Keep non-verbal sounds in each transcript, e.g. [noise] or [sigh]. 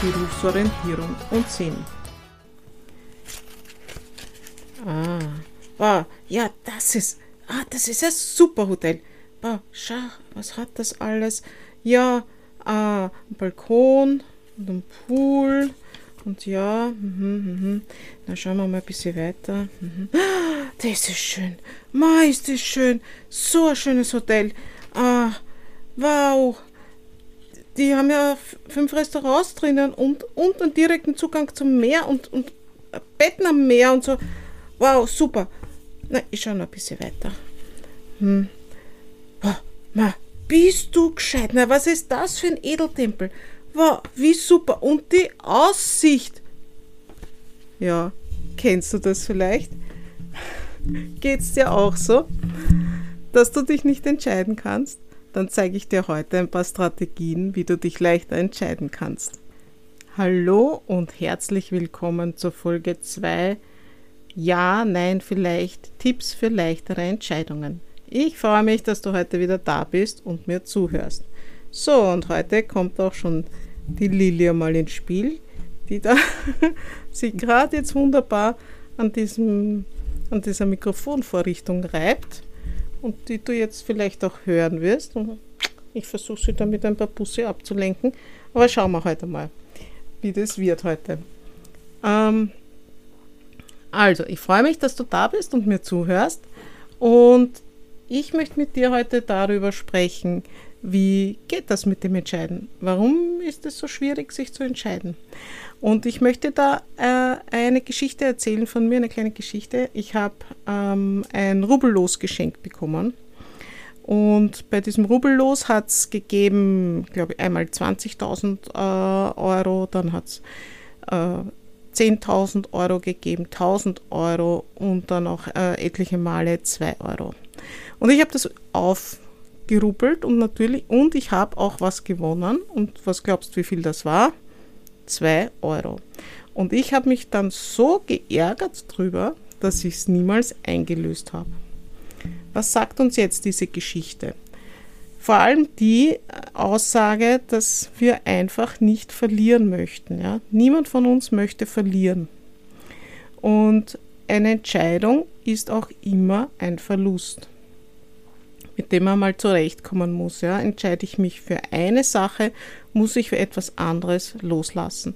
Berufsorientierung und Sinn. Ah, wow, ja, das ist, ah, das ist ein super Hotel. Wow, schau, was hat das alles? Ja, ah, ein Balkon und ein Pool und ja, mhm, mhm. dann schauen wir mal ein bisschen weiter. Mhm. Das ist schön. Ma, ist das schön. So ein schönes Hotel. Ah, wow. Die haben ja fünf Restaurants drinnen und, und einen direkten Zugang zum Meer und, und Betten am Meer und so. Wow, super. Na, ich schaue noch ein bisschen weiter. Hm. Oh, ma, bist du gescheit? Na, was ist das für ein Edeltempel? Wow, wie super. Und die Aussicht. Ja, kennst du das vielleicht? Geht's dir auch so, dass du dich nicht entscheiden kannst? Dann zeige ich dir heute ein paar Strategien, wie du dich leichter entscheiden kannst. Hallo und herzlich willkommen zur Folge 2 Ja, nein, vielleicht Tipps für leichtere Entscheidungen. Ich freue mich, dass du heute wieder da bist und mir zuhörst. So, und heute kommt auch schon die Lilia mal ins Spiel, die da [laughs] sich gerade jetzt wunderbar an, diesem, an dieser Mikrofonvorrichtung reibt und die du jetzt vielleicht auch hören wirst. Ich versuche sie damit ein paar Busse abzulenken, aber schauen wir heute mal, wie das wird heute. Ähm, also, ich freue mich, dass du da bist und mir zuhörst und ich möchte mit dir heute darüber sprechen, wie geht das mit dem Entscheiden? Warum ist es so schwierig, sich zu entscheiden? Und ich möchte da äh, eine Geschichte erzählen von mir, eine kleine Geschichte. Ich habe ähm, ein Rubellos geschenkt bekommen. Und bei diesem Rubellos hat es gegeben, glaube ich, einmal 20.000 äh, Euro, dann hat es äh, 10.000 Euro gegeben, 1.000 Euro und dann auch äh, etliche Male 2 Euro. Und ich habe das aufgeruppelt und natürlich, und ich habe auch was gewonnen. Und was glaubst du, wie viel das war? 2 Euro. Und ich habe mich dann so geärgert drüber, dass ich es niemals eingelöst habe. Was sagt uns jetzt diese Geschichte? Vor allem die Aussage, dass wir einfach nicht verlieren möchten. Ja? Niemand von uns möchte verlieren. Und eine Entscheidung ist auch immer ein Verlust mit dem man mal zurechtkommen muss. Ja. Entscheide ich mich für eine Sache, muss ich für etwas anderes loslassen.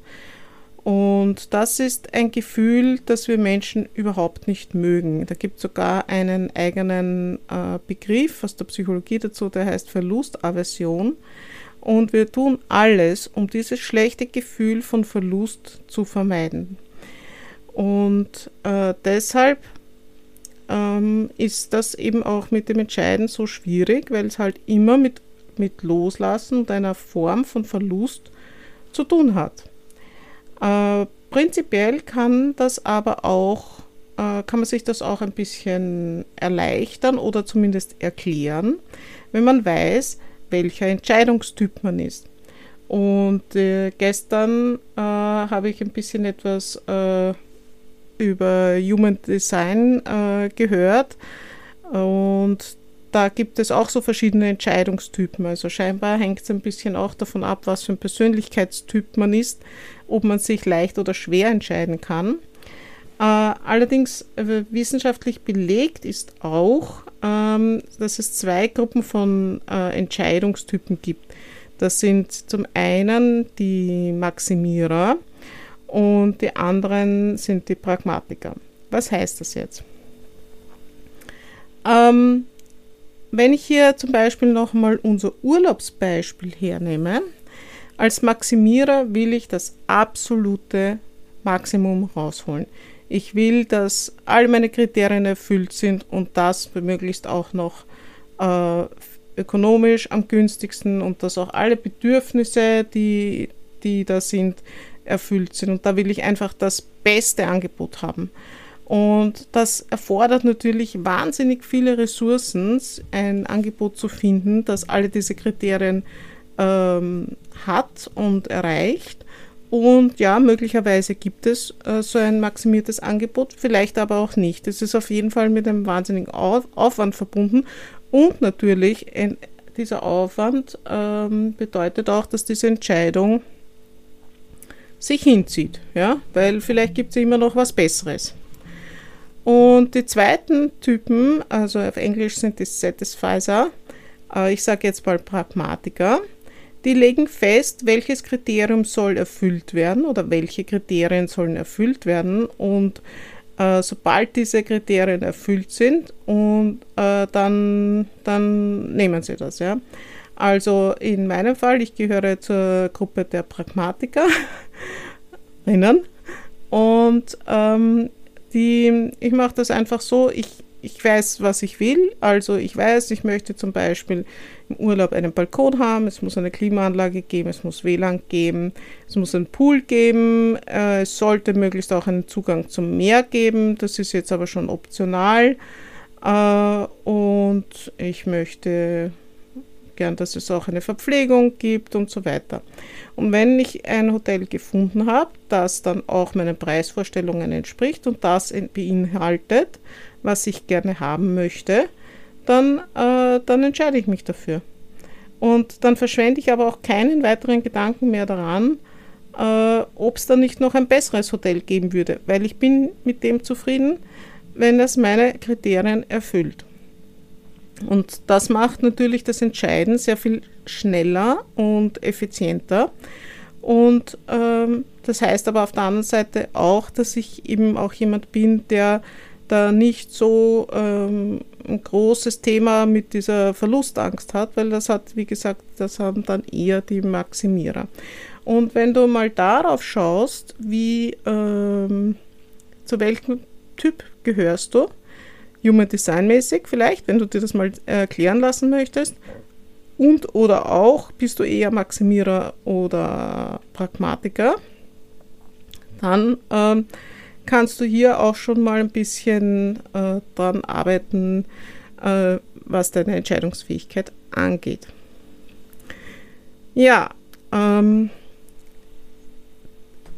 Und das ist ein Gefühl, das wir Menschen überhaupt nicht mögen. Da gibt es sogar einen eigenen äh, Begriff aus der Psychologie dazu, der heißt Verlustaversion. Und wir tun alles, um dieses schlechte Gefühl von Verlust zu vermeiden. Und äh, deshalb ähm, ist das eben auch mit dem Entscheiden so schwierig, weil es halt immer mit, mit Loslassen und einer Form von Verlust zu tun hat. Äh, prinzipiell kann das aber auch, äh, kann man sich das auch ein bisschen erleichtern oder zumindest erklären, wenn man weiß, welcher Entscheidungstyp man ist. Und äh, gestern äh, habe ich ein bisschen etwas äh, über Human Design äh, gehört und da gibt es auch so verschiedene Entscheidungstypen. Also scheinbar hängt es ein bisschen auch davon ab, was für ein Persönlichkeitstyp man ist, ob man sich leicht oder schwer entscheiden kann. Äh, allerdings äh, wissenschaftlich belegt ist auch, ähm, dass es zwei Gruppen von äh, Entscheidungstypen gibt. Das sind zum einen die Maximierer, und die anderen sind die Pragmatiker. Was heißt das jetzt? Ähm, wenn ich hier zum Beispiel nochmal unser Urlaubsbeispiel hernehme, als Maximierer will ich das absolute Maximum rausholen. Ich will, dass all meine Kriterien erfüllt sind und das möglichst auch noch äh, ökonomisch am günstigsten und dass auch alle Bedürfnisse, die, die da sind, erfüllt sind. Und da will ich einfach das beste Angebot haben. Und das erfordert natürlich wahnsinnig viele Ressourcen, ein Angebot zu finden, das alle diese Kriterien ähm, hat und erreicht. Und ja, möglicherweise gibt es äh, so ein maximiertes Angebot, vielleicht aber auch nicht. Es ist auf jeden Fall mit einem wahnsinnigen Auf Aufwand verbunden. Und natürlich, dieser Aufwand ähm, bedeutet auch, dass diese Entscheidung sich hinzieht. Ja? Weil vielleicht gibt es immer noch was Besseres. Und die zweiten Typen, also auf Englisch sind die Satisfizer, äh, ich sage jetzt mal Pragmatiker, die legen fest, welches Kriterium soll erfüllt werden oder welche Kriterien sollen erfüllt werden und äh, sobald diese Kriterien erfüllt sind und äh, dann, dann nehmen sie das. Ja. Also in meinem Fall, ich gehöre zur Gruppe der Pragmatiker, [laughs] und ähm, die, ich mache das einfach so, ich, ich weiß, was ich will. Also ich weiß, ich möchte zum Beispiel im Urlaub einen Balkon haben, es muss eine Klimaanlage geben, es muss WLAN geben, es muss einen Pool geben, äh, es sollte möglichst auch einen Zugang zum Meer geben, das ist jetzt aber schon optional. Äh, und ich möchte gern, dass es auch eine Verpflegung gibt und so weiter. Und wenn ich ein Hotel gefunden habe, das dann auch meinen Preisvorstellungen entspricht und das beinhaltet, was ich gerne haben möchte, dann, äh, dann entscheide ich mich dafür. Und dann verschwende ich aber auch keinen weiteren Gedanken mehr daran, äh, ob es dann nicht noch ein besseres Hotel geben würde, weil ich bin mit dem zufrieden, wenn es meine Kriterien erfüllt. Und das macht natürlich das Entscheiden sehr viel schneller und effizienter. Und ähm, das heißt aber auf der anderen Seite auch, dass ich eben auch jemand bin, der da nicht so ähm, ein großes Thema mit dieser Verlustangst hat, weil das hat, wie gesagt, das haben dann eher die Maximierer. Und wenn du mal darauf schaust, wie ähm, zu welchem Typ gehörst du, Human Design mäßig vielleicht, wenn du dir das mal erklären lassen möchtest. Und oder auch bist du eher Maximierer oder Pragmatiker, dann ähm, kannst du hier auch schon mal ein bisschen äh, dran arbeiten, äh, was deine Entscheidungsfähigkeit angeht. Ja, ähm,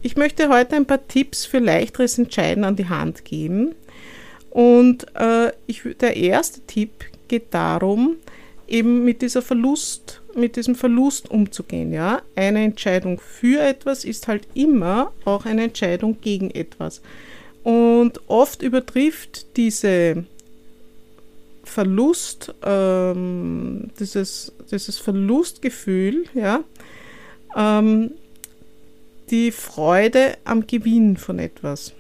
ich möchte heute ein paar Tipps für leichteres Entscheiden an die Hand geben, und äh, ich, der erste Tipp geht darum, eben mit dieser Verlust, mit diesem Verlust umzugehen. Ja? Eine Entscheidung für etwas ist halt immer auch eine Entscheidung gegen etwas. Und oft übertrifft diese Verlust, ähm, dieses, dieses Verlustgefühl, ja, ähm, die Freude am Gewinn von etwas.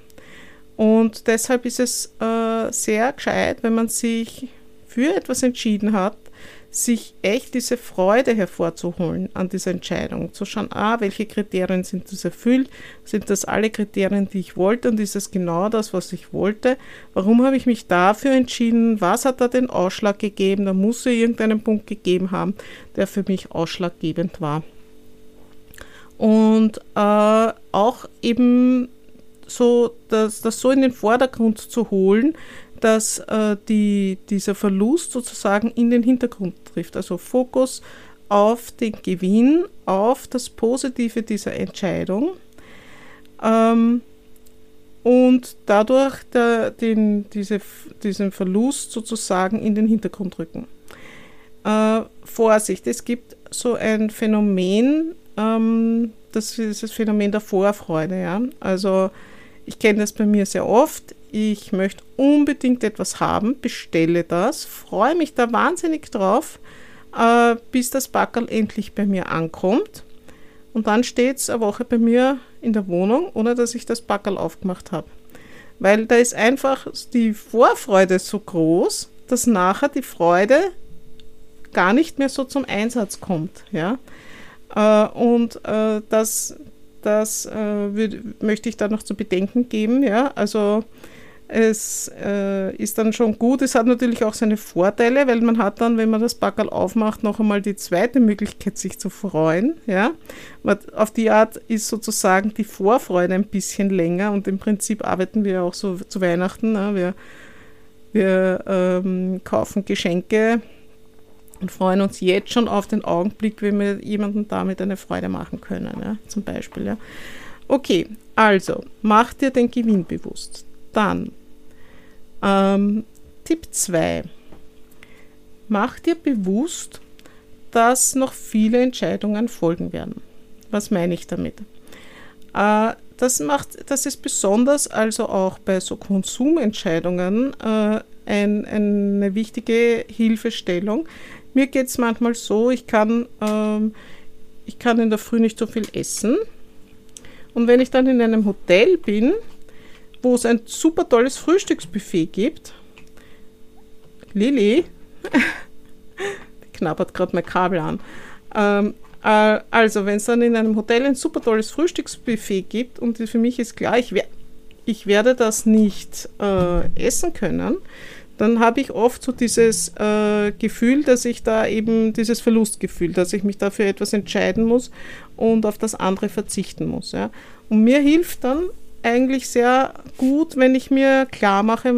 Und deshalb ist es äh, sehr gescheit, wenn man sich für etwas entschieden hat, sich echt diese Freude hervorzuholen an dieser Entscheidung, zu schauen, ah, welche Kriterien sind das erfüllt, sind das alle Kriterien, die ich wollte? Und ist es genau das, was ich wollte, warum habe ich mich dafür entschieden, was hat da den Ausschlag gegeben, da muss es irgendeinen Punkt gegeben haben, der für mich ausschlaggebend war. Und äh, auch eben so, das, das so in den Vordergrund zu holen, dass äh, die, dieser Verlust sozusagen in den Hintergrund trifft. Also Fokus auf den Gewinn, auf das Positive dieser Entscheidung ähm, und dadurch der, den, diese, diesen Verlust sozusagen in den Hintergrund rücken. Äh, Vorsicht, es gibt so ein Phänomen, ähm, das ist das Phänomen der Vorfreude. Ja? Also ich kenne das bei mir sehr oft. Ich möchte unbedingt etwas haben, bestelle das, freue mich da wahnsinnig drauf, äh, bis das Backerl endlich bei mir ankommt. Und dann steht es eine Woche bei mir in der Wohnung, ohne dass ich das Backerl aufgemacht habe. Weil da ist einfach die Vorfreude so groß, dass nachher die Freude gar nicht mehr so zum Einsatz kommt. Ja? Äh, und äh, das, das äh, würd, möchte ich da noch zu bedenken geben. Ja? Also es äh, ist dann schon gut. Es hat natürlich auch seine Vorteile, weil man hat dann, wenn man das Backerl aufmacht, noch einmal die zweite Möglichkeit, sich zu freuen. Ja? Auf die Art ist sozusagen die Vorfreude ein bisschen länger und im Prinzip arbeiten wir auch so zu Weihnachten. Ne? Wir, wir ähm, kaufen Geschenke und freuen uns jetzt schon auf den Augenblick, wenn wir jemandem damit eine Freude machen können, ja? zum Beispiel. Ja? Okay, also mach dir den Gewinn bewusst. Dann ähm, Tipp 2. Mach dir bewusst, dass noch viele Entscheidungen folgen werden. Was meine ich damit? Äh, das, macht, das ist besonders also auch bei so Konsumentscheidungen äh, ein, eine wichtige Hilfestellung. Mir geht es manchmal so, ich kann, ähm, ich kann in der Früh nicht so viel essen. Und wenn ich dann in einem Hotel bin, wo es ein super tolles Frühstücksbuffet gibt. Lilly, die [laughs] knabbert gerade mein Kabel an. Ähm, äh, also, wenn es dann in einem Hotel ein super tolles Frühstücksbuffet gibt und für mich ist klar, ich, wer ich werde das nicht äh, essen können, dann habe ich oft so dieses äh, Gefühl, dass ich da eben dieses Verlustgefühl, dass ich mich dafür etwas entscheiden muss und auf das andere verzichten muss. Ja. Und mir hilft dann eigentlich sehr gut, wenn ich mir klar mache,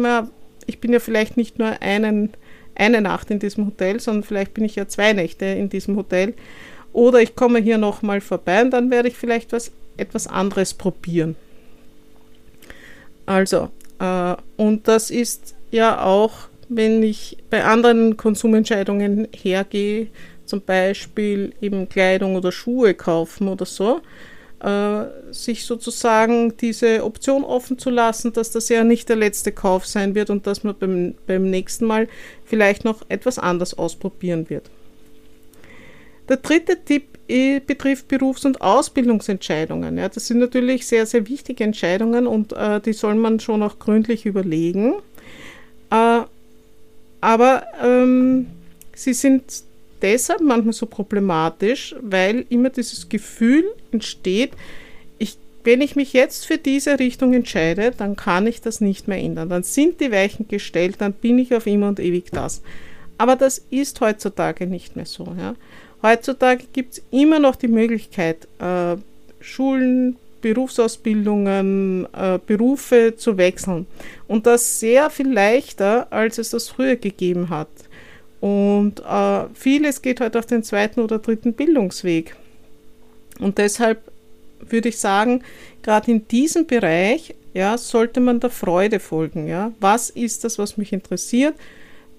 ich bin ja vielleicht nicht nur einen, eine Nacht in diesem Hotel, sondern vielleicht bin ich ja zwei Nächte in diesem Hotel. Oder ich komme hier nochmal vorbei und dann werde ich vielleicht was, etwas anderes probieren. Also, äh, und das ist ja auch, wenn ich bei anderen Konsumentscheidungen hergehe, zum Beispiel eben Kleidung oder Schuhe kaufen oder so, äh, sich sozusagen diese Option offen zu lassen, dass das ja nicht der letzte Kauf sein wird und dass man beim, beim nächsten Mal vielleicht noch etwas anders ausprobieren wird. Der dritte Tipp äh, betrifft Berufs- und Ausbildungsentscheidungen. Ja, das sind natürlich sehr, sehr wichtige Entscheidungen und äh, die soll man schon auch gründlich überlegen. Äh, aber ähm, sie sind deshalb manchmal so problematisch, weil immer dieses Gefühl entsteht, ich, wenn ich mich jetzt für diese Richtung entscheide, dann kann ich das nicht mehr ändern. Dann sind die Weichen gestellt, dann bin ich auf immer und ewig das. Aber das ist heutzutage nicht mehr so. Ja. Heutzutage gibt es immer noch die Möglichkeit, äh, Schulen, Berufsausbildungen, äh, Berufe zu wechseln. Und das sehr viel leichter, als es das früher gegeben hat. Und äh, vieles geht heute halt auf den zweiten oder dritten Bildungsweg. Und deshalb würde ich sagen, gerade in diesem Bereich ja, sollte man der Freude folgen. Ja? Was ist das, was mich interessiert?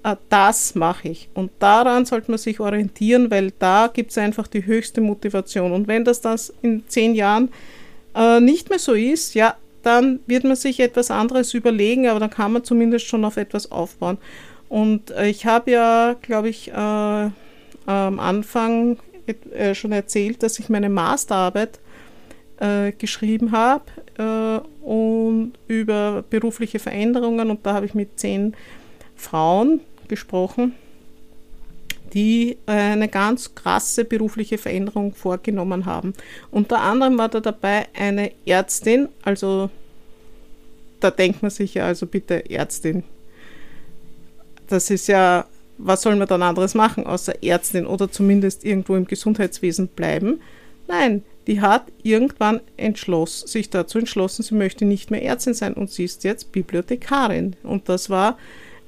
Äh, das mache ich. Und daran sollte man sich orientieren, weil da gibt es einfach die höchste Motivation. Und wenn das, das in zehn Jahren äh, nicht mehr so ist, ja, dann wird man sich etwas anderes überlegen, aber dann kann man zumindest schon auf etwas aufbauen. Und äh, ich habe ja, glaube ich, äh, am Anfang äh, schon erzählt, dass ich meine Masterarbeit äh, geschrieben habe äh, und über berufliche Veränderungen und da habe ich mit zehn Frauen gesprochen, die eine ganz krasse berufliche Veränderung vorgenommen haben. Unter anderem war da dabei eine Ärztin, also da denkt man sich ja also bitte Ärztin, das ist ja, was soll man dann anderes machen, außer Ärztin oder zumindest irgendwo im Gesundheitswesen bleiben? Nein, die hat irgendwann entschlossen, sich dazu entschlossen, sie möchte nicht mehr Ärztin sein und sie ist jetzt Bibliothekarin. Und das war,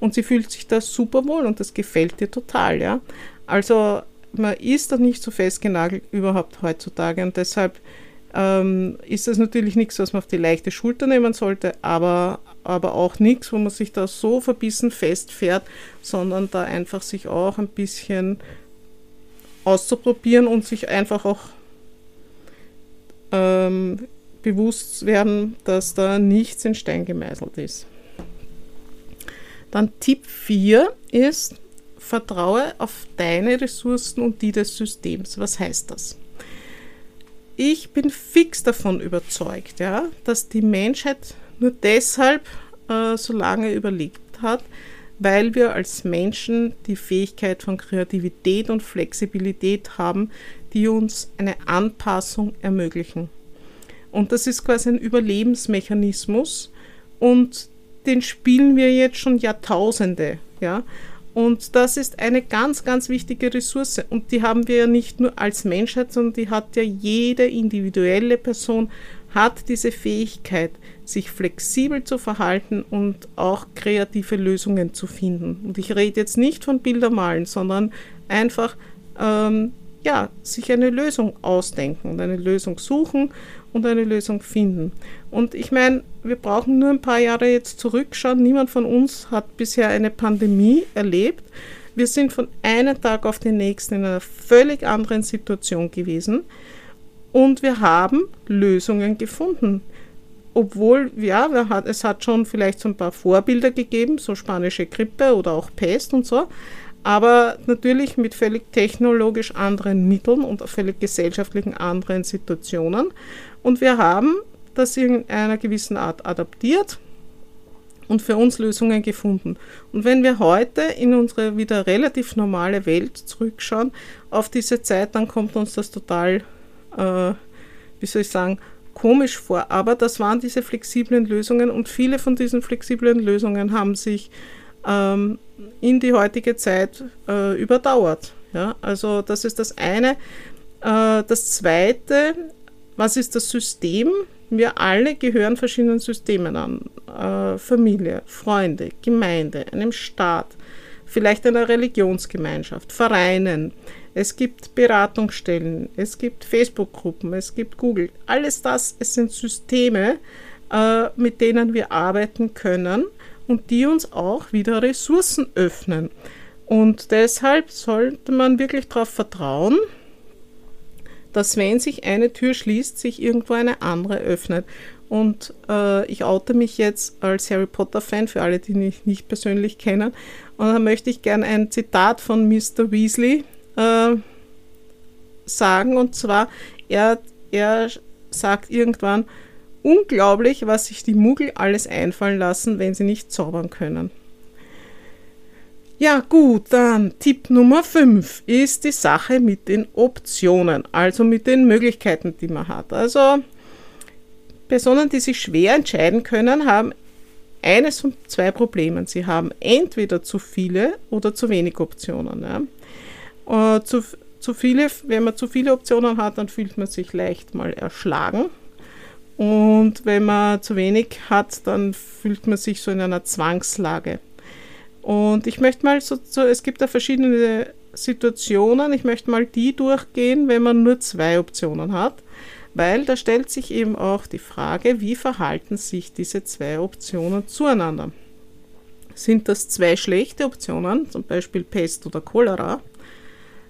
und sie fühlt sich da super wohl und das gefällt ihr total, ja. Also man ist da nicht so festgenagelt überhaupt heutzutage und deshalb ähm, ist das natürlich nichts, was man auf die leichte Schulter nehmen sollte, aber, aber auch nichts, wo man sich da so verbissen festfährt, sondern da einfach sich auch ein bisschen auszuprobieren und sich einfach auch ähm, bewusst werden, dass da nichts in Stein gemeißelt ist. Dann Tipp 4 ist, vertraue auf deine Ressourcen und die des Systems. Was heißt das? ich bin fix davon überzeugt, ja, dass die Menschheit nur deshalb äh, so lange überlebt hat, weil wir als Menschen die Fähigkeit von Kreativität und Flexibilität haben, die uns eine Anpassung ermöglichen. Und das ist quasi ein Überlebensmechanismus und den spielen wir jetzt schon Jahrtausende, ja. Und das ist eine ganz, ganz wichtige Ressource. Und die haben wir ja nicht nur als Menschheit, sondern die hat ja jede individuelle Person, hat diese Fähigkeit, sich flexibel zu verhalten und auch kreative Lösungen zu finden. Und ich rede jetzt nicht von Bildermalen, sondern einfach ähm, ja, sich eine Lösung ausdenken und eine Lösung suchen und eine Lösung finden. Und ich meine, wir brauchen nur ein paar Jahre jetzt zurückschauen. Niemand von uns hat bisher eine Pandemie erlebt. Wir sind von einem Tag auf den nächsten in einer völlig anderen Situation gewesen und wir haben Lösungen gefunden. Obwohl, ja, es hat schon vielleicht so ein paar Vorbilder gegeben, so spanische Grippe oder auch Pest und so, aber natürlich mit völlig technologisch anderen Mitteln und völlig gesellschaftlichen anderen Situationen. Und wir haben das in einer gewissen Art adaptiert und für uns Lösungen gefunden. Und wenn wir heute in unsere wieder relativ normale Welt zurückschauen auf diese Zeit, dann kommt uns das total, äh, wie soll ich sagen, komisch vor. Aber das waren diese flexiblen Lösungen und viele von diesen flexiblen Lösungen haben sich ähm, in die heutige Zeit äh, überdauert. Ja? Also das ist das eine. Äh, das zweite, was ist das System? Wir alle gehören verschiedenen Systemen an. Äh, Familie, Freunde, Gemeinde, einem Staat, vielleicht einer Religionsgemeinschaft, Vereinen. Es gibt Beratungsstellen, es gibt Facebook-Gruppen, es gibt Google. Alles das, es sind Systeme, äh, mit denen wir arbeiten können und die uns auch wieder Ressourcen öffnen. Und deshalb sollte man wirklich darauf vertrauen, dass wenn sich eine Tür schließt, sich irgendwo eine andere öffnet. Und äh, ich oute mich jetzt als Harry Potter-Fan für alle, die mich nicht persönlich kennen. Und da möchte ich gerne ein Zitat von Mr. Weasley äh, sagen. Und zwar, er, er sagt irgendwann, Unglaublich, was sich die Muggel alles einfallen lassen, wenn sie nicht zaubern können. Ja gut, dann Tipp Nummer 5 ist die Sache mit den Optionen, also mit den Möglichkeiten, die man hat. Also Personen, die sich schwer entscheiden können, haben eines von zwei Problemen. Sie haben entweder zu viele oder zu wenig Optionen. Ja. Äh, zu, zu viele, wenn man zu viele Optionen hat, dann fühlt man sich leicht mal erschlagen und wenn man zu wenig hat, dann fühlt man sich so in einer Zwangslage. Und ich möchte mal so, so, es gibt da verschiedene Situationen, ich möchte mal die durchgehen, wenn man nur zwei Optionen hat, weil da stellt sich eben auch die Frage, wie verhalten sich diese zwei Optionen zueinander. Sind das zwei schlechte Optionen, zum Beispiel Pest oder Cholera?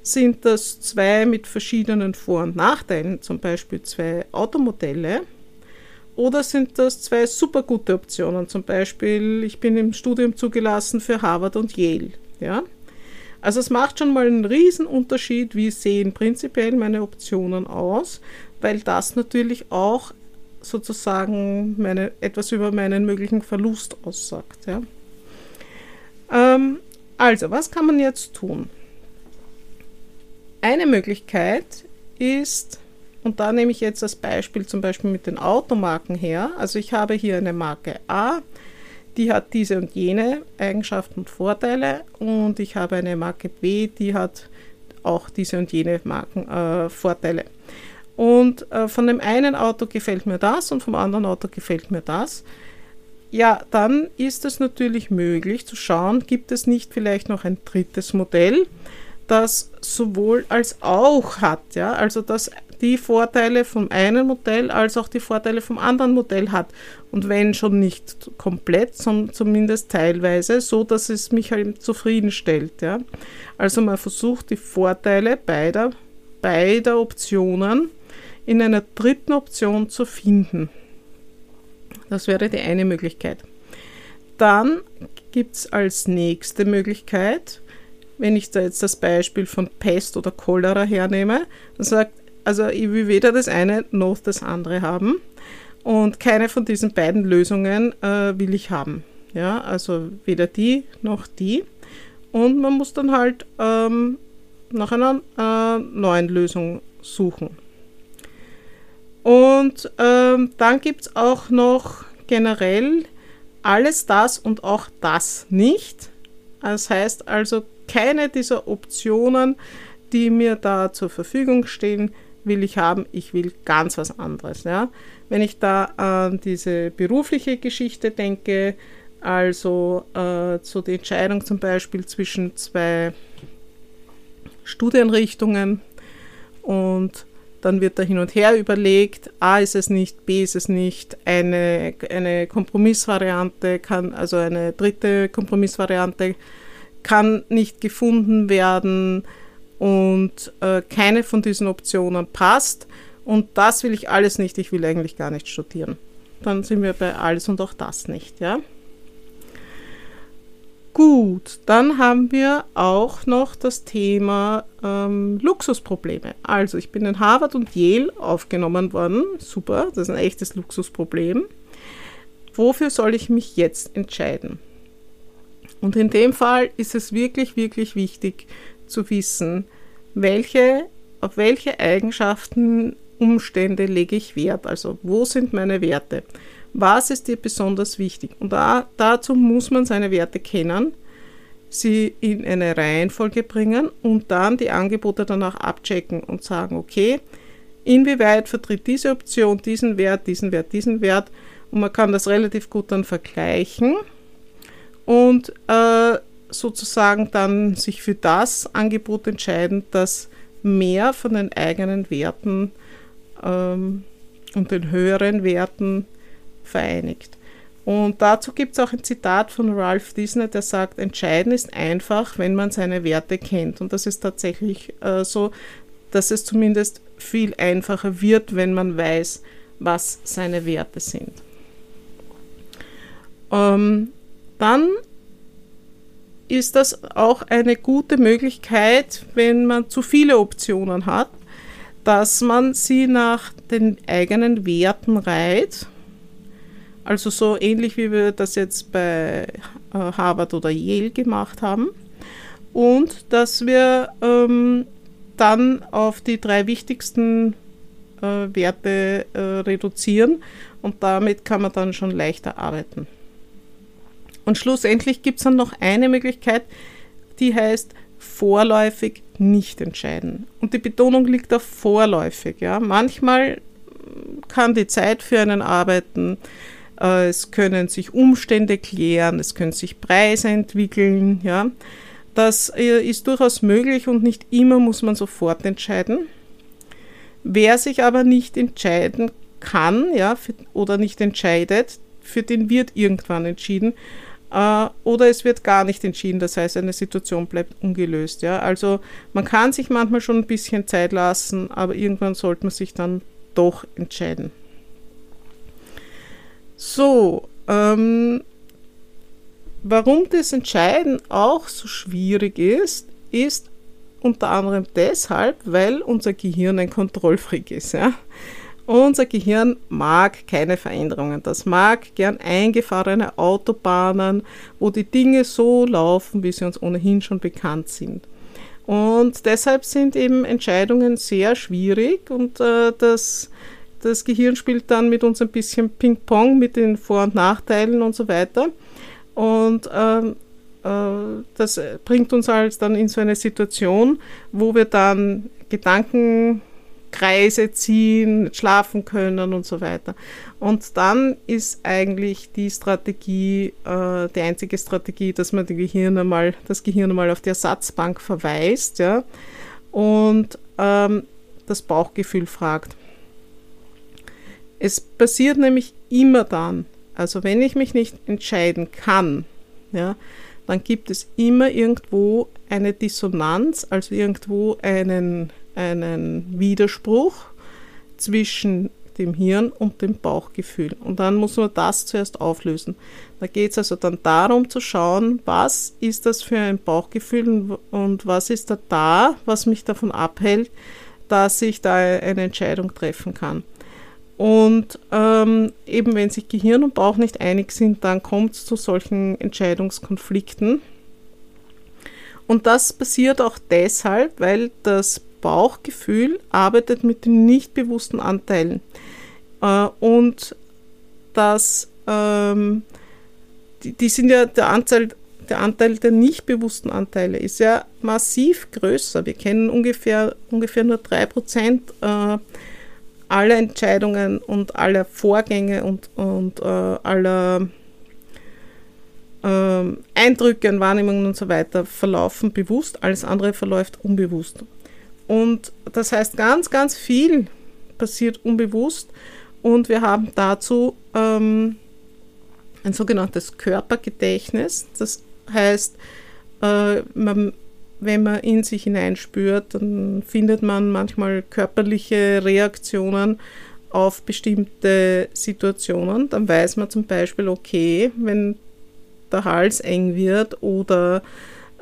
Sind das zwei mit verschiedenen Vor- und Nachteilen, zum Beispiel zwei Automodelle? Oder sind das zwei super gute Optionen? Zum Beispiel, ich bin im Studium zugelassen für Harvard und Yale. Ja? Also es macht schon mal einen riesen Unterschied, wie sehen prinzipiell meine Optionen aus, weil das natürlich auch sozusagen meine, etwas über meinen möglichen Verlust aussagt. Ja? Ähm, also, was kann man jetzt tun? Eine Möglichkeit ist, und da nehme ich jetzt das Beispiel zum Beispiel mit den Automarken her. Also ich habe hier eine Marke A, die hat diese und jene Eigenschaften und Vorteile. Und ich habe eine Marke B, die hat auch diese und jene Marken äh, Vorteile. Und äh, von dem einen Auto gefällt mir das und vom anderen Auto gefällt mir das. Ja, dann ist es natürlich möglich zu schauen, gibt es nicht vielleicht noch ein drittes Modell, das sowohl als auch hat, ja, also das die Vorteile vom einen Modell als auch die Vorteile vom anderen Modell hat. Und wenn schon nicht komplett, sondern zumindest teilweise, so dass es mich halt zufriedenstellt. Ja. Also man versucht die Vorteile beider, beider Optionen in einer dritten Option zu finden. Das wäre die eine Möglichkeit. Dann gibt es als nächste Möglichkeit, wenn ich da jetzt das Beispiel von Pest oder Cholera hernehme, dann sagt also ich will weder das eine noch das andere haben. Und keine von diesen beiden Lösungen äh, will ich haben. Ja, also weder die noch die. Und man muss dann halt ähm, nach einer äh, neuen Lösung suchen. Und ähm, dann gibt es auch noch generell alles das und auch das nicht. Das heißt also, keine dieser Optionen, die mir da zur Verfügung stehen, will ich haben. Ich will ganz was anderes. Ja? Wenn ich da an diese berufliche Geschichte denke, also äh, so die Entscheidung zum Beispiel zwischen zwei Studienrichtungen und dann wird da hin und her überlegt, A ist es nicht, B ist es nicht, eine, eine Kompromissvariante kann, also eine dritte Kompromissvariante kann nicht gefunden werden und äh, keine von diesen Optionen passt. Und das will ich alles nicht, ich will eigentlich gar nicht studieren. Dann sind wir bei alles und auch das nicht, ja. Gut, dann haben wir auch noch das Thema ähm, Luxusprobleme. Also ich bin in Harvard und Yale aufgenommen worden. Super, das ist ein echtes Luxusproblem. Wofür soll ich mich jetzt entscheiden? Und in dem Fall ist es wirklich, wirklich wichtig zu wissen, welche, auf welche Eigenschaften, Umstände lege ich Wert. Also wo sind meine Werte? Was ist dir besonders wichtig? Und da, dazu muss man seine Werte kennen, sie in eine Reihenfolge bringen und dann die Angebote danach abchecken und sagen, okay, inwieweit vertritt diese Option diesen Wert, diesen Wert, diesen Wert. Und man kann das relativ gut dann vergleichen und äh, sozusagen dann sich für das Angebot entscheiden, das mehr von den eigenen Werten ähm, und den höheren Werten vereinigt. Und dazu gibt es auch ein Zitat von Ralph Disney, der sagt, entscheiden ist einfach, wenn man seine Werte kennt. Und das ist tatsächlich äh, so, dass es zumindest viel einfacher wird, wenn man weiß, was seine Werte sind. Ähm, dann ist das auch eine gute Möglichkeit, wenn man zu viele Optionen hat, dass man sie nach den eigenen Werten reiht also so ähnlich wie wir das jetzt bei äh, Harvard oder Yale gemacht haben. Und dass wir ähm, dann auf die drei wichtigsten äh, Werte äh, reduzieren und damit kann man dann schon leichter arbeiten. Und schlussendlich gibt es dann noch eine Möglichkeit, die heißt vorläufig nicht entscheiden. Und die Betonung liegt auf vorläufig. Ja. Manchmal kann die Zeit für einen arbeiten, äh, es können sich Umstände klären, es können sich Preise entwickeln. Ja. Das äh, ist durchaus möglich und nicht immer muss man sofort entscheiden. Wer sich aber nicht entscheiden kann ja, oder nicht entscheidet, für den wird irgendwann entschieden oder es wird gar nicht entschieden, das heißt eine Situation bleibt ungelöst. Ja. Also man kann sich manchmal schon ein bisschen Zeit lassen, aber irgendwann sollte man sich dann doch entscheiden. So, ähm, warum das Entscheiden auch so schwierig ist, ist unter anderem deshalb, weil unser Gehirn ein Kontrollfreak ist. Ja? Unser Gehirn mag keine Veränderungen. Das mag gern eingefahrene Autobahnen, wo die Dinge so laufen, wie sie uns ohnehin schon bekannt sind. Und deshalb sind eben Entscheidungen sehr schwierig und äh, das das Gehirn spielt dann mit uns ein bisschen Ping-Pong mit den Vor- und Nachteilen und so weiter. Und ähm, äh, das bringt uns halt dann in so eine Situation, wo wir dann Gedankenkreise ziehen, schlafen können und so weiter. Und dann ist eigentlich die Strategie, äh, die einzige Strategie, dass man Gehirn einmal, das Gehirn einmal auf die Ersatzbank verweist ja, und ähm, das Bauchgefühl fragt. Es passiert nämlich immer dann, also wenn ich mich nicht entscheiden kann, ja, dann gibt es immer irgendwo eine Dissonanz, also irgendwo einen, einen Widerspruch zwischen dem Hirn und dem Bauchgefühl. Und dann muss man das zuerst auflösen. Da geht es also dann darum zu schauen, was ist das für ein Bauchgefühl und was ist da da, was mich davon abhält, dass ich da eine Entscheidung treffen kann. Und ähm, eben wenn sich Gehirn und Bauch nicht einig sind, dann kommt es zu solchen Entscheidungskonflikten. Und das passiert auch deshalb, weil das Bauchgefühl arbeitet mit den nicht bewussten Anteilen. Äh, und das ähm, die, die sind ja der Anzahl der Anteil der nicht bewussten Anteile ist ja massiv größer. Wir kennen ungefähr, ungefähr nur 3% äh, aller Entscheidungen und aller Vorgänge und, und äh, aller äh, Eindrücke und Wahrnehmungen und so weiter verlaufen bewusst, alles andere verläuft unbewusst. Und das heißt, ganz, ganz viel passiert unbewusst und wir haben dazu ähm, ein sogenanntes Körpergedächtnis. Das heißt, äh, man, wenn man in sich hineinspürt, dann findet man manchmal körperliche Reaktionen auf bestimmte Situationen. Dann weiß man zum Beispiel, okay, wenn der Hals eng wird oder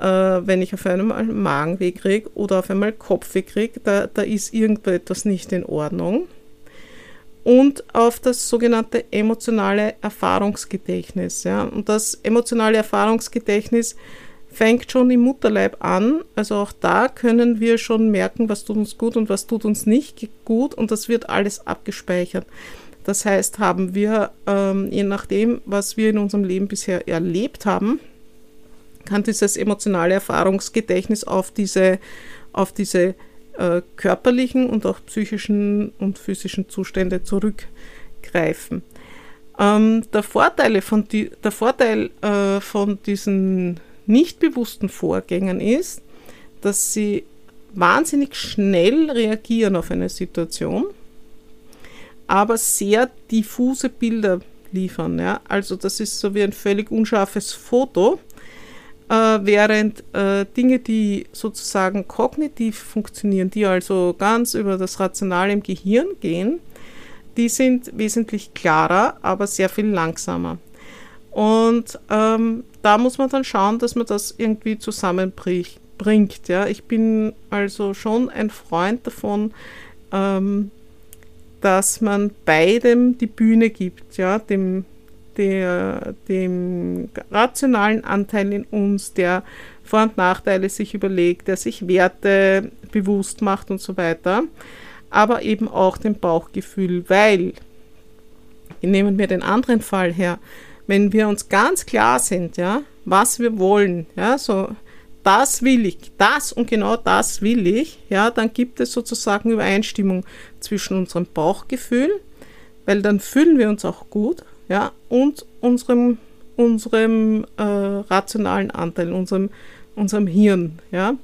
äh, wenn ich auf einmal Magenweh kriege oder auf einmal Kopfweh kriege, da, da ist irgendetwas nicht in Ordnung und auf das sogenannte emotionale Erfahrungsgedächtnis. Ja. Und das emotionale Erfahrungsgedächtnis fängt schon im Mutterleib an. Also auch da können wir schon merken, was tut uns gut und was tut uns nicht gut und das wird alles abgespeichert. Das heißt, haben wir, ähm, je nachdem, was wir in unserem Leben bisher erlebt haben, kann dieses emotionale Erfahrungsgedächtnis auf diese, auf diese äh, körperlichen und auch psychischen und physischen Zustände zurückgreifen. Ähm, der, Vorteile von die, der Vorteil äh, von diesen nicht bewussten Vorgängen ist, dass sie wahnsinnig schnell reagieren auf eine Situation, aber sehr diffuse Bilder liefern. Ja? Also das ist so wie ein völlig unscharfes Foto, äh, während äh, Dinge, die sozusagen kognitiv funktionieren, die also ganz über das Rationale im Gehirn gehen, die sind wesentlich klarer, aber sehr viel langsamer. Und ähm, da muss man dann schauen, dass man das irgendwie zusammenbringt. Ja? Ich bin also schon ein Freund davon, ähm, dass man beidem die Bühne gibt, ja, dem der, dem rationalen Anteil in uns, der Vor- und Nachteile sich überlegt, der sich Werte bewusst macht und so weiter, aber eben auch dem Bauchgefühl, weil, nehmen wir den anderen Fall her, wenn wir uns ganz klar sind, ja, was wir wollen, ja, so das will ich, das und genau das will ich, ja, dann gibt es sozusagen Übereinstimmung zwischen unserem Bauchgefühl, weil dann fühlen wir uns auch gut ja, und unserem, unserem äh, rationalen Anteil, unserem, unserem Hirn. Ja.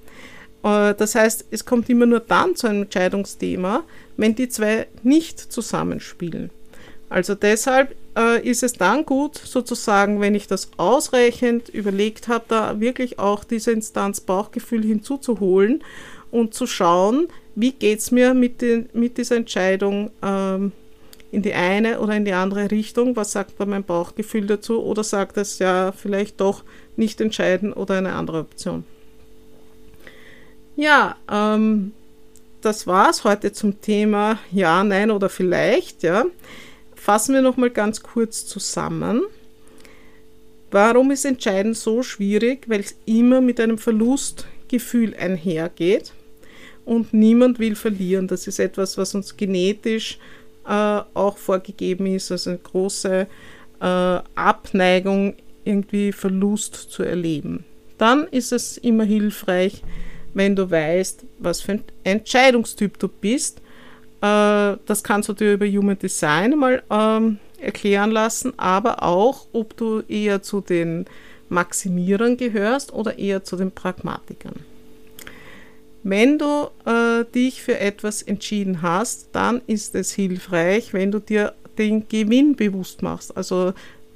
Äh, das heißt, es kommt immer nur dann zu einem Entscheidungsthema, wenn die zwei nicht zusammenspielen. Also deshalb äh, ist es dann gut, sozusagen, wenn ich das ausreichend überlegt habe, da wirklich auch diese Instanz Bauchgefühl hinzuzuholen und zu schauen, wie geht es mir mit, den, mit dieser Entscheidung ähm, in die eine oder in die andere Richtung. Was sagt da mein Bauchgefühl dazu? Oder sagt es ja vielleicht doch nicht entscheiden oder eine andere Option? Ja, ähm, das war's heute zum Thema Ja, Nein oder vielleicht. Ja. Fassen wir nochmal ganz kurz zusammen. Warum ist Entscheiden so schwierig? Weil es immer mit einem Verlustgefühl einhergeht und niemand will verlieren. Das ist etwas, was uns genetisch äh, auch vorgegeben ist, also eine große äh, Abneigung, irgendwie Verlust zu erleben. Dann ist es immer hilfreich, wenn du weißt, was für ein Entscheidungstyp du bist. Äh, das kannst du dir über Human Design mal ähm, erklären lassen, aber auch, ob du eher zu den Maximierern gehörst oder eher zu den Pragmatikern. Wenn du äh, dich für etwas entschieden hast, dann ist es hilfreich, wenn du dir den Gewinn bewusst machst. Also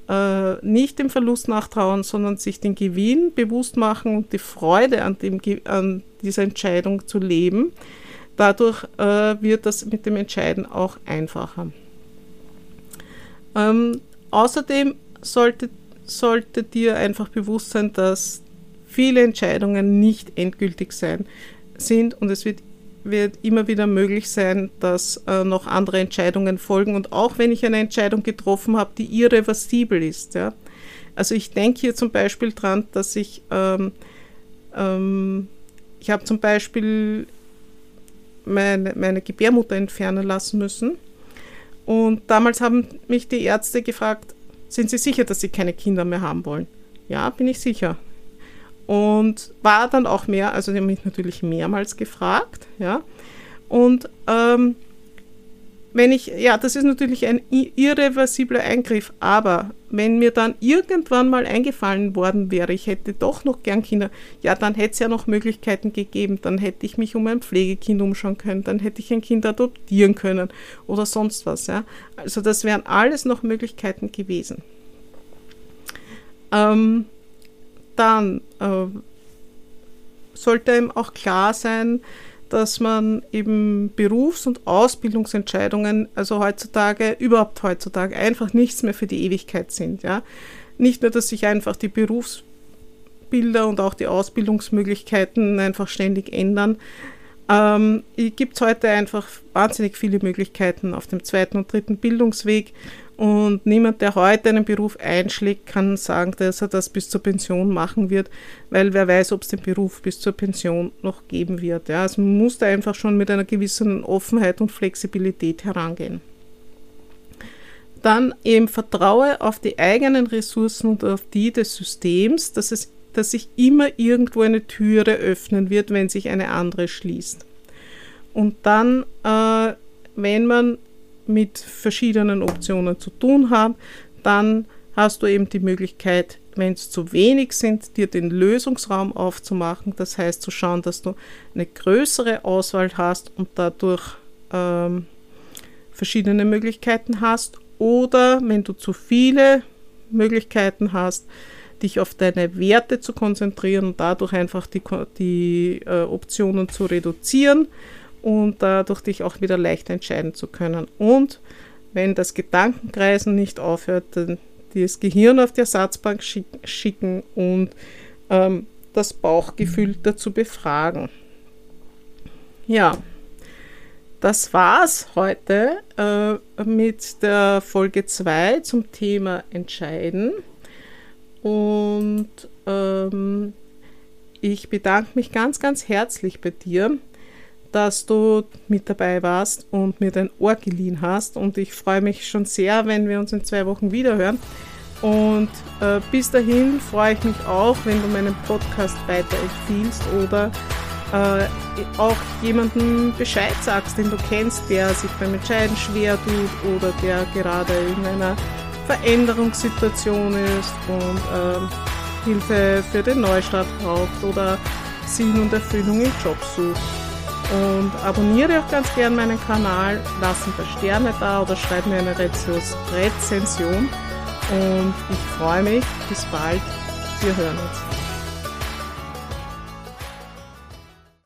äh, nicht dem Verlust nachtrauen, sondern sich den Gewinn bewusst machen und die Freude an, dem, an dieser Entscheidung zu leben. Dadurch äh, wird das mit dem Entscheiden auch einfacher. Ähm, außerdem sollte, sollte dir einfach bewusst sein, dass viele Entscheidungen nicht endgültig sein sind und es wird, wird immer wieder möglich sein, dass äh, noch andere Entscheidungen folgen. Und auch wenn ich eine Entscheidung getroffen habe, die irreversibel ist. Ja? Also ich denke hier zum Beispiel dran, dass ich, ähm, ähm, ich habe zum Beispiel meine, meine Gebärmutter entfernen lassen müssen. Und damals haben mich die Ärzte gefragt, sind Sie sicher, dass Sie keine Kinder mehr haben wollen? Ja, bin ich sicher. Und war dann auch mehr, also die haben mich natürlich mehrmals gefragt, ja. Und ähm, wenn ich, ja, das ist natürlich ein irreversibler Eingriff, aber wenn mir dann irgendwann mal eingefallen worden wäre, ich hätte doch noch gern Kinder, ja, dann hätte es ja noch Möglichkeiten gegeben, dann hätte ich mich um ein Pflegekind umschauen können, dann hätte ich ein Kind adoptieren können oder sonst was, ja. Also das wären alles noch Möglichkeiten gewesen. Ähm, dann äh, sollte ihm auch klar sein, dass man eben Berufs- und Ausbildungsentscheidungen, also heutzutage, überhaupt heutzutage, einfach nichts mehr für die Ewigkeit sind. Ja? Nicht nur, dass sich einfach die Berufsbilder und auch die Ausbildungsmöglichkeiten einfach ständig ändern. Ähm, gibt es heute einfach wahnsinnig viele Möglichkeiten auf dem zweiten und dritten Bildungsweg und niemand, der heute einen Beruf einschlägt, kann sagen, dass er das bis zur Pension machen wird, weil wer weiß, ob es den Beruf bis zur Pension noch geben wird. Ja, also man muss da einfach schon mit einer gewissen Offenheit und Flexibilität herangehen. Dann eben vertraue auf die eigenen Ressourcen und auf die des Systems, dass, es, dass sich immer irgendwo eine Türe öffnen wird, wenn sich eine andere schließt. Und dann, äh, wenn man mit verschiedenen Optionen zu tun haben, dann hast du eben die Möglichkeit, wenn es zu wenig sind, dir den Lösungsraum aufzumachen. Das heißt zu schauen, dass du eine größere Auswahl hast und dadurch ähm, verschiedene Möglichkeiten hast. Oder wenn du zu viele Möglichkeiten hast, dich auf deine Werte zu konzentrieren und dadurch einfach die, die äh, Optionen zu reduzieren und dadurch dich auch wieder leicht entscheiden zu können. Und wenn das Gedankenkreisen nicht aufhört, dann das Gehirn auf die Ersatzbank schicken und ähm, das Bauchgefühl dazu befragen. Ja, das war's heute äh, mit der Folge 2 zum Thema Entscheiden. Und ähm, ich bedanke mich ganz, ganz herzlich bei dir dass du mit dabei warst und mir dein Ohr geliehen hast. Und ich freue mich schon sehr, wenn wir uns in zwei Wochen wiederhören. Und äh, bis dahin freue ich mich auch, wenn du meinen Podcast weiterempfiehlst oder äh, auch jemandem Bescheid sagst, den du kennst, der sich beim Entscheiden schwer tut oder der gerade in einer Veränderungssituation ist und äh, Hilfe für den Neustart braucht oder Sinn und Erfüllung im Job sucht. Und abonniere auch ganz gern meinen Kanal, lass ein paar Sterne da oder schreib mir eine Rezension. Und ich freue mich. Bis bald. Wir hören uns.